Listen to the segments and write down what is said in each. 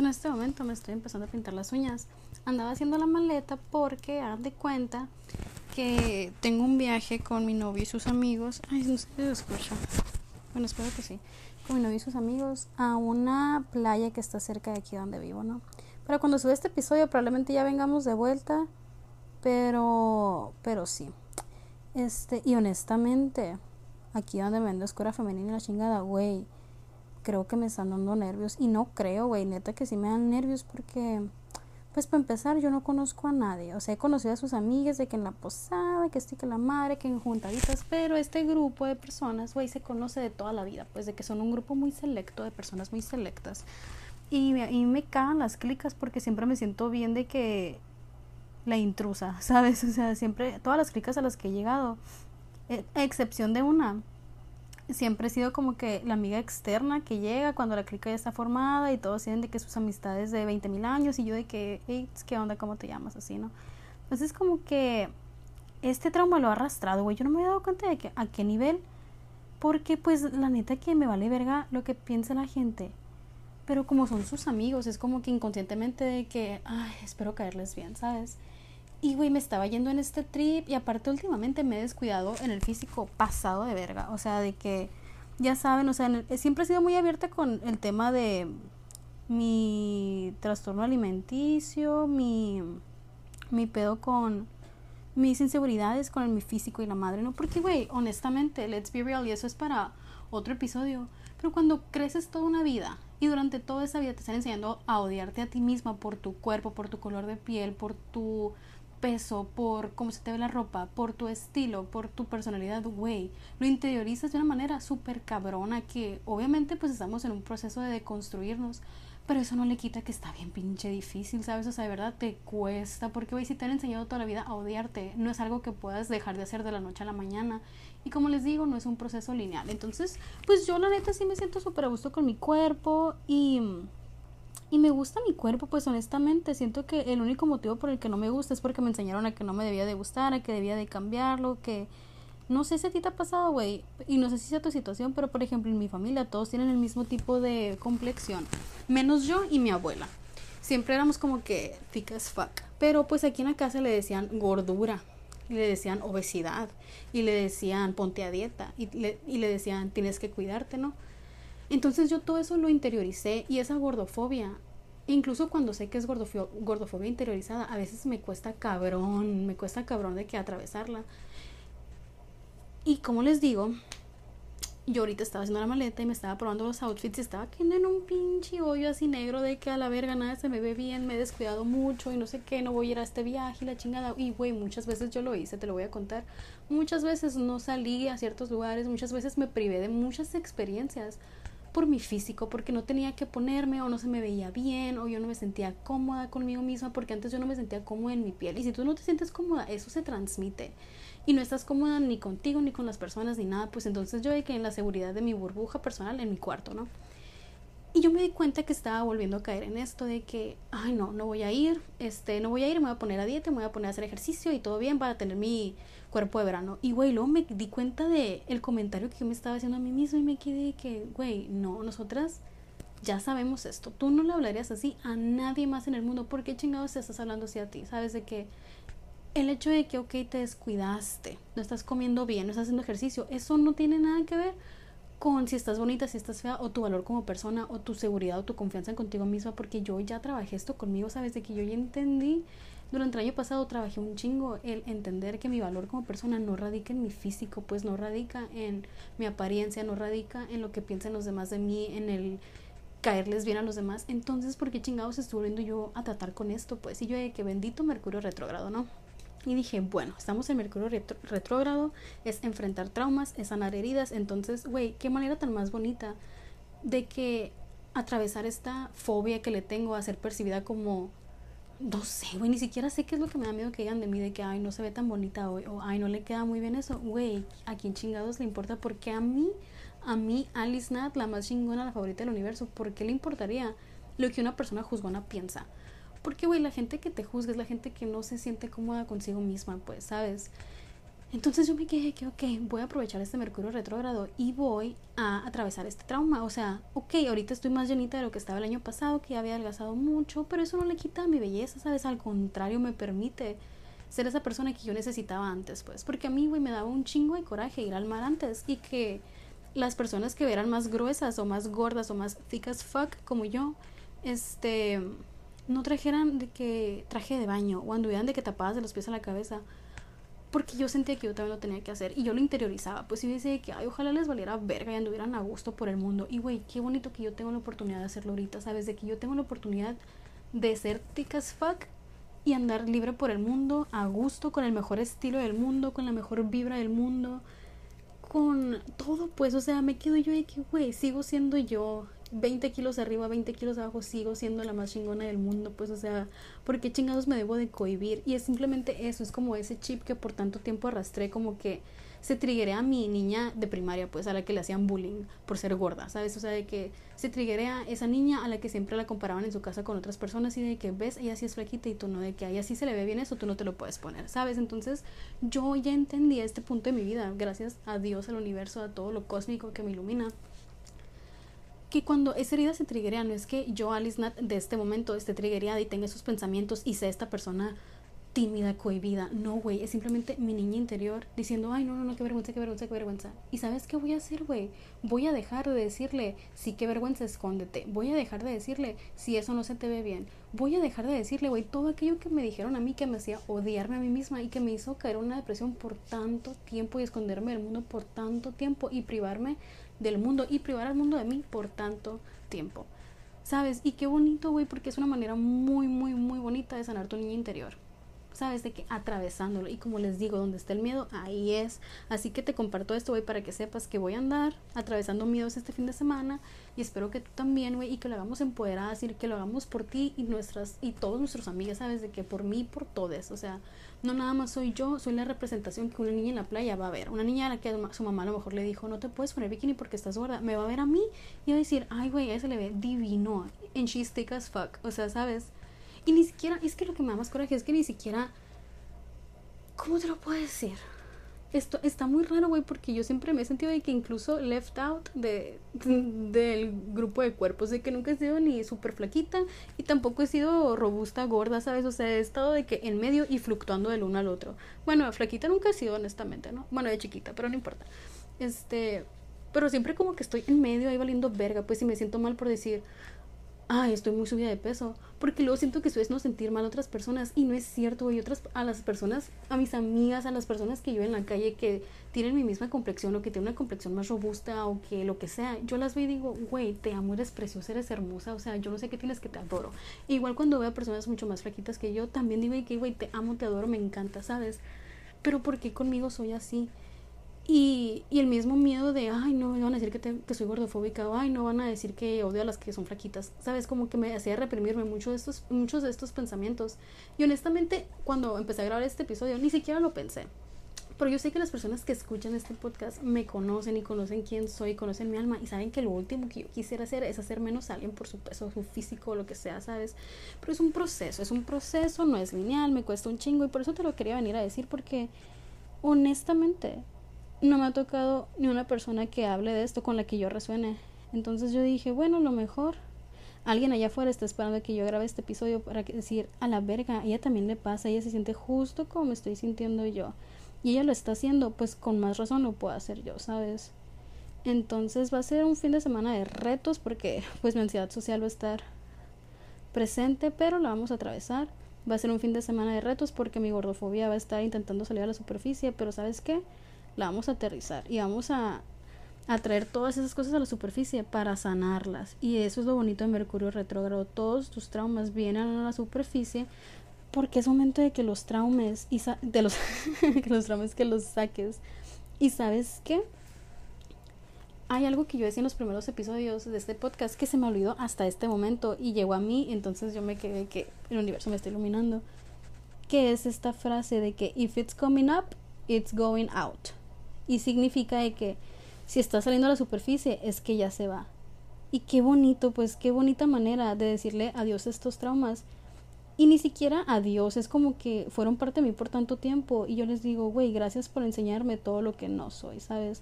En este momento me estoy empezando a pintar las uñas. Andaba haciendo la maleta porque hagan de cuenta que tengo un viaje con mi novio y sus amigos. Ay, no sé si se escucha. Bueno, espero que sí. Con mi novio y sus amigos a una playa que está cerca de aquí donde vivo, ¿no? Pero cuando sube este episodio probablemente ya vengamos de vuelta. Pero, pero sí. Este, y honestamente, aquí donde vendo escuela femenina y la chingada, güey creo que me están dando nervios. Y no creo, güey, neta que sí me dan nervios porque, pues para empezar, yo no conozco a nadie. O sea, he conocido a sus amigas de que en la posada, que estoy que la madre, que en juntaditas, pero este grupo de personas, güey, se conoce de toda la vida, pues de que son un grupo muy selecto, de personas muy selectas. Y, y me cagan las clicas porque siempre me siento bien de que la intrusa, ¿sabes? O sea, siempre, todas las clicas a las que he llegado, a excepción de una, siempre he sido como que la amiga externa que llega cuando la clica ya está formada y todos tienen de que sus amistades de 20 mil años y yo de que, hey, ¿qué onda? ¿Cómo te llamas? Así, ¿no? Entonces como que este trauma lo ha arrastrado, güey. Yo no me he dado cuenta de que a qué nivel. Porque pues la neta que me vale verga lo que piensa la gente. Pero como son sus amigos, es como que inconscientemente de que, ay, espero caerles bien, ¿sabes? Y, güey, me estaba yendo en este trip y aparte últimamente me he descuidado en el físico pasado de verga. O sea, de que, ya saben, o sea, siempre he sido muy abierta con el tema de mi trastorno alimenticio, mi, mi pedo con mis inseguridades con mi físico y la madre, ¿no? Porque, güey, honestamente, let's be real, y eso es para otro episodio. Pero cuando creces toda una vida y durante toda esa vida te están enseñando a odiarte a ti misma por tu cuerpo, por tu color de piel, por tu peso, por cómo se te ve la ropa, por tu estilo, por tu personalidad, güey, lo interiorizas de una manera súper cabrona que obviamente pues estamos en un proceso de deconstruirnos, pero eso no le quita que está bien pinche difícil, ¿sabes? O sea, de verdad te cuesta, porque güey, si te han enseñado toda la vida a odiarte, no es algo que puedas dejar de hacer de la noche a la mañana. Y como les digo, no es un proceso lineal. Entonces, pues yo la neta sí me siento súper a gusto con mi cuerpo y y me gusta mi cuerpo, pues honestamente siento que el único motivo por el que no me gusta es porque me enseñaron a que no me debía de gustar, a que debía de cambiarlo, que no sé si a ti te ha pasado, güey, y no sé si sea tu situación, pero por ejemplo en mi familia todos tienen el mismo tipo de complexión, menos yo y mi abuela. Siempre éramos como que thick as fuck, pero pues aquí en la casa le decían gordura, y le decían obesidad, y le decían ponte a dieta, y le, y le decían tienes que cuidarte, ¿no? Entonces yo todo eso lo interioricé y esa gordofobia, incluso cuando sé que es gordofobia, interiorizada, a veces me cuesta cabrón, me cuesta cabrón de que atravesarla. Y como les digo, yo ahorita estaba haciendo la maleta y me estaba probando los outfits y estaba quedando en un pinche hoyo así negro de que a la verga nada se me ve bien, me he descuidado mucho y no sé qué, no voy a ir a este viaje y la chingada. Y güey, muchas veces yo lo hice, te lo voy a contar. Muchas veces no salí a ciertos lugares, muchas veces me privé de muchas experiencias por mi físico, porque no tenía que ponerme o no se me veía bien o yo no me sentía cómoda conmigo misma porque antes yo no me sentía cómoda en mi piel. Y si tú no te sientes cómoda, eso se transmite. Y no estás cómoda ni contigo, ni con las personas, ni nada, pues entonces yo que en la seguridad de mi burbuja personal, en mi cuarto, ¿no? Y yo me di cuenta que estaba volviendo a caer en esto de que, ay no, no voy a ir, este, no voy a ir, me voy a poner a dieta, me voy a poner a hacer ejercicio y todo bien para tener mi cuerpo de verano. Y güey, luego me di cuenta de el comentario que yo me estaba haciendo a mí mismo y me quedé que, güey, no, nosotras ya sabemos esto. Tú no le hablarías así a nadie más en el mundo. ¿Por qué chingados te estás hablando así a ti? Sabes de que el hecho de que, ok, te descuidaste, no estás comiendo bien, no estás haciendo ejercicio, eso no tiene nada que ver con si estás bonita, si estás fea, o tu valor como persona, o tu seguridad, o tu confianza en contigo misma, porque yo ya trabajé esto conmigo, sabes, de que yo ya entendí, durante el año pasado trabajé un chingo el entender que mi valor como persona no radica en mi físico, pues no radica en mi apariencia, no radica en lo que piensen los demás de mí, en el caerles bien a los demás. Entonces, ¿por qué chingados estuve volviendo yo a tratar con esto? Pues, y yo de que bendito Mercurio retrógrado, ¿no? Y dije, bueno, estamos en Mercurio retrógrado, es enfrentar traumas, es sanar heridas. Entonces, güey, qué manera tan más bonita de que atravesar esta fobia que le tengo a ser percibida como, no sé, güey, ni siquiera sé qué es lo que me da miedo que digan de mí, de que, ay, no se ve tan bonita hoy, o ay, no le queda muy bien eso. Güey, ¿a quién chingados le importa? Porque a mí a mí, Alice Nat, la más chingona, la favorita del universo, ¿por qué le importaría lo que una persona juzgona piensa? Porque, güey, la gente que te juzga es la gente que no se siente cómoda consigo misma, pues, ¿sabes? Entonces yo me quedé que, ok, voy a aprovechar este Mercurio retrógrado y voy a atravesar este trauma. O sea, ok, ahorita estoy más llenita de lo que estaba el año pasado, que ya había adelgazado mucho, pero eso no le quita mi belleza, ¿sabes? Al contrario, me permite ser esa persona que yo necesitaba antes, pues. Porque a mí, güey, me daba un chingo de coraje ir al mar antes y que las personas que eran más gruesas o más gordas o más thick as fuck como yo, este, no trajeran de que traje de baño o anduvieran de que tapadas de los pies a la cabeza. Porque yo sentía que yo también lo tenía que hacer y yo lo interiorizaba. Pues yo decía que, ay, ojalá les valiera verga y anduvieran a gusto por el mundo. Y güey, qué bonito que yo tengo la oportunidad de hacerlo ahorita, ¿sabes? De que yo tengo la oportunidad de ser thick as fuck y andar libre por el mundo, a gusto, con el mejor estilo del mundo, con la mejor vibra del mundo con todo, pues, o sea, me quedo yo de que, güey, sigo siendo yo, 20 kilos arriba, 20 kilos abajo, sigo siendo la más chingona del mundo, pues, o sea, porque chingados me debo de cohibir? Y es simplemente eso, es como ese chip que por tanto tiempo arrastré, como que se triguea a mi niña de primaria, pues a la que le hacían bullying por ser gorda, ¿sabes? O sea, de que se triguea esa niña a la que siempre la comparaban en su casa con otras personas y de que ves, ella sí es flaquita y tú no, de que a ella se le ve bien eso, tú no te lo puedes poner, ¿sabes? Entonces yo ya entendí este punto de mi vida, gracias a Dios, al universo, a todo lo cósmico que me ilumina que cuando esa herida se triguea, no es que yo, Alice Nat, de este momento esté trigueada y tenga esos pensamientos y sea esta persona tímida, cohibida. No, güey, es simplemente mi niña interior diciendo, ay, no, no, no, qué vergüenza, qué vergüenza, qué vergüenza. ¿Y sabes qué voy a hacer, güey? Voy a dejar de decirle, sí, qué vergüenza, escóndete. Voy a dejar de decirle, si eso no se te ve bien. Voy a dejar de decirle, güey, todo aquello que me dijeron a mí que me hacía odiarme a mí misma y que me hizo caer en una depresión por tanto tiempo y esconderme del mundo por tanto tiempo y privarme del mundo y privar al mundo de mí por tanto tiempo. ¿Sabes? Y qué bonito, güey, porque es una manera muy, muy, muy bonita de sanar tu niña interior sabes de que atravesándolo. Y como les digo donde está el miedo ahí es. Así que te comparto esto güey para que sepas que voy a andar atravesando miedos este fin de semana. Y espero que tú también güey y que lo hagamos empoderadas y que lo hagamos por ti y nuestras y todos nuestros amigos sabes de que por mí por todos o sea no nada más soy yo soy la representación que una niña en la playa va a ver. Una niña a la que su mamá a lo mejor le dijo no te puedes poner bikini porque estás gorda me va a ver a mí y va a decir ay güey a ese le ve divino. And she's thick as fuck o sea sabes y ni siquiera, es que lo que me da más coraje es que ni siquiera, ¿cómo te lo puedo decir? Esto está muy raro, güey, porque yo siempre me he sentido de que incluso left out de, del grupo de cuerpos, de que nunca he sido ni súper flaquita y tampoco he sido robusta, gorda, ¿sabes? O sea, he estado de que en medio y fluctuando del uno al otro. Bueno, flaquita nunca he sido, honestamente, ¿no? Bueno, de chiquita, pero no importa. Este, pero siempre como que estoy en medio ahí valiendo verga, pues si me siento mal por decir, ay, estoy muy subida de peso, porque luego siento que eso es no sentir mal a otras personas y no es cierto, otras a las personas, a mis amigas, a las personas que yo en la calle que tienen mi misma complexión o que tienen una complexión más robusta o que lo que sea, yo las veo y digo, güey, te amo, eres preciosa, eres hermosa, o sea, yo no sé qué tienes que te adoro. igual cuando veo a personas mucho más flaquitas que yo, también digo que, güey, te amo, te adoro, me encanta, ¿sabes? Pero ¿por qué conmigo soy así? Y, y, el mismo miedo de, ay, no, van a decir que, que soy gordofóbica, o ay, no van a decir que odio a las que son flaquitas, ¿sabes? Como que me hacía reprimirme mucho de estos, muchos de estos pensamientos. Y honestamente, cuando empecé a grabar este episodio, ni siquiera lo pensé. Pero yo sé que las personas que escuchan este podcast me conocen y conocen quién soy, conocen mi alma y saben que lo último que yo quisiera hacer es hacer menos a alguien por su peso, su físico lo que sea, ¿sabes? Pero es un proceso, es un proceso, no es lineal, me cuesta un chingo y por eso te lo quería venir a decir porque honestamente no me ha tocado ni una persona que hable de esto con la que yo resuene. Entonces yo dije, bueno, lo mejor, alguien allá afuera está esperando que yo grabe este episodio para decir, a la verga, ella también le pasa, ella se siente justo como me estoy sintiendo yo. Y ella lo está haciendo, pues con más razón lo puedo hacer yo, ¿sabes? Entonces va a ser un fin de semana de retos porque pues mi ansiedad social va a estar presente, pero la vamos a atravesar. Va a ser un fin de semana de retos porque mi gordofobia va a estar intentando salir a la superficie, pero ¿sabes qué? La vamos a aterrizar y vamos a traer todas esas cosas a la superficie para sanarlas. Y eso es lo bonito de Mercurio retrógrado. Todos tus traumas vienen a la superficie porque es momento de que los traumes y de los que los traumas que los saques. Y sabes qué? Hay algo que yo decía en los primeros episodios de este podcast que se me olvidó hasta este momento y llegó a mí, entonces yo me quedé que el universo me está iluminando. Que es esta frase de que if it's coming up, it's going out. Y significa de que si está saliendo a la superficie es que ya se va. Y qué bonito, pues qué bonita manera de decirle adiós a estos traumas y ni siquiera a Dios, es como que fueron parte de mí por tanto tiempo. Y yo les digo, güey, gracias por enseñarme todo lo que no soy, ¿sabes?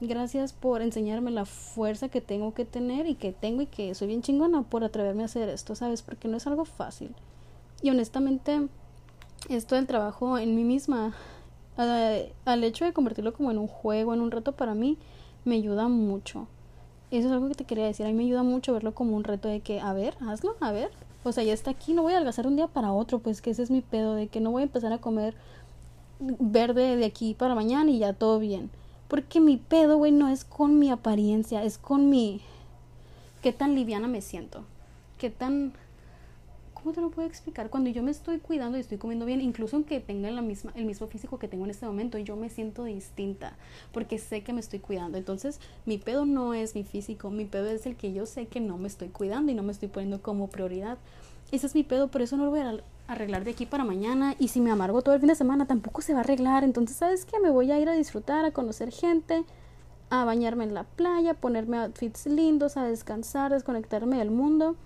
Gracias por enseñarme la fuerza que tengo que tener y que tengo y que soy bien chingona por atreverme a hacer esto, ¿sabes? Porque no es algo fácil. Y honestamente, esto del trabajo en mí misma, eh, al hecho de convertirlo como en un juego, en un reto para mí, me ayuda mucho. Eso es algo que te quería decir. A mí me ayuda mucho verlo como un reto de que, a ver, hazlo, a ver, o sea, ya está aquí, no voy a adelgazar un día para otro, pues que ese es mi pedo, de que no voy a empezar a comer verde de aquí para mañana y ya todo bien. Porque mi pedo, güey, no es con mi apariencia, es con mi... qué tan liviana me siento, qué tan ¿cómo te lo puedo explicar? Cuando yo me estoy cuidando y estoy comiendo bien, incluso aunque tenga la misma, el mismo físico que tengo en este momento, yo me siento distinta porque sé que me estoy cuidando. Entonces, mi pedo no es mi físico, mi pedo es el que yo sé que no me estoy cuidando y no me estoy poniendo como prioridad. Ese es mi pedo, por eso no lo voy a arreglar de aquí para mañana y si me amargo todo el fin de semana tampoco se va a arreglar. Entonces, ¿sabes qué? Me voy a ir a disfrutar, a conocer gente, a bañarme en la playa, ponerme outfits lindos, a descansar, desconectarme del mundo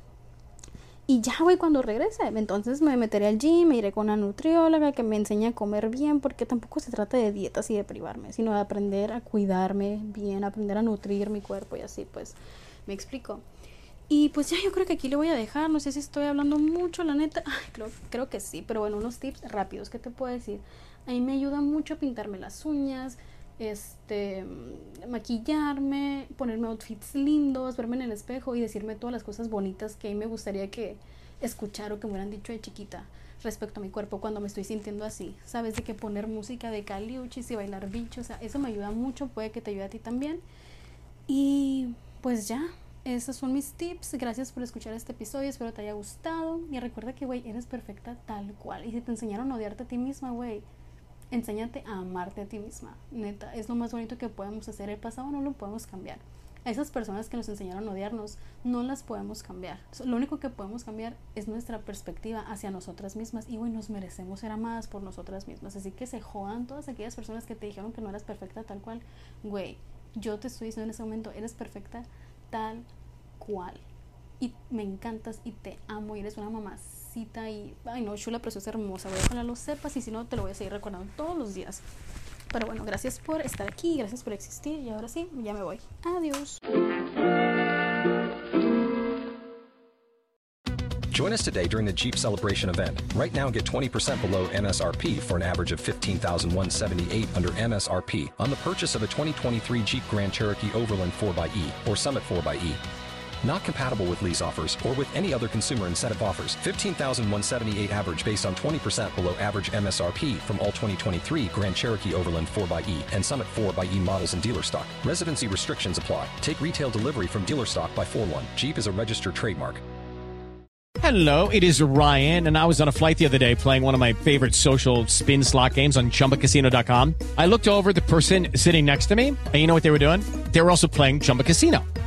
y ya, güey, cuando regrese, entonces me meteré al gym, me iré con una nutrióloga que me enseñe a comer bien, porque tampoco se trata de dietas y de privarme, sino de aprender a cuidarme bien, aprender a nutrir mi cuerpo y así, pues, me explico. Y pues ya yo creo que aquí le voy a dejar, no sé si estoy hablando mucho, la neta, creo, creo que sí, pero bueno, unos tips rápidos, ¿qué te puedo decir? A mí me ayuda mucho a pintarme las uñas, este, maquillarme, ponerme outfits lindos, verme en el espejo y decirme todas las cosas bonitas que a mí me gustaría que escuchar o que me hubieran dicho de chiquita respecto a mi cuerpo cuando me estoy sintiendo así. Sabes de que poner música de caliuchis y bailar bichos, o sea, eso me ayuda mucho, puede que te ayude a ti también. Y pues ya, esos son mis tips. Gracias por escuchar este episodio, espero te haya gustado. Y recuerda que, güey, eres perfecta tal cual. Y si te enseñaron a odiarte a ti misma, güey, enséñate a amarte a ti misma. Neta, es lo más bonito que podemos hacer. El pasado no lo podemos cambiar. A esas personas que nos enseñaron a odiarnos, no las podemos cambiar. Lo único que podemos cambiar es nuestra perspectiva hacia nosotras mismas. Y güey, nos merecemos ser amadas por nosotras mismas. Así que se jodan todas aquellas personas que te dijeron que no eras perfecta tal cual. Güey, yo te estoy diciendo en ese momento, eres perfecta tal cual. Y me encantas y te amo y eres una mamá ay no, chula, hermosa. Voy a y si no, te lo voy a seguir recordando todos los días. Pero bueno, gracias por estar aquí, gracias por existir y ahora sí, ya me voy. Adiós. Join us today during the Jeep Celebration event. Right now, get 20% below MSRP for an average of 15178 under MSRP on the purchase of a 2023 Jeep Grand Cherokee Overland 4xE or Summit 4xE. Not compatible with lease offers or with any other consumer incentive offers. 15,178 average based on 20% below average MSRP from all 2023 Grand Cherokee Overland 4xE and Summit 4xE models in dealer stock. Residency restrictions apply. Take retail delivery from dealer stock by 4 1. Jeep is a registered trademark. Hello, it is Ryan, and I was on a flight the other day playing one of my favorite social spin slot games on chumbacasino.com. I looked over the person sitting next to me, and you know what they were doing? They were also playing Chumba Casino.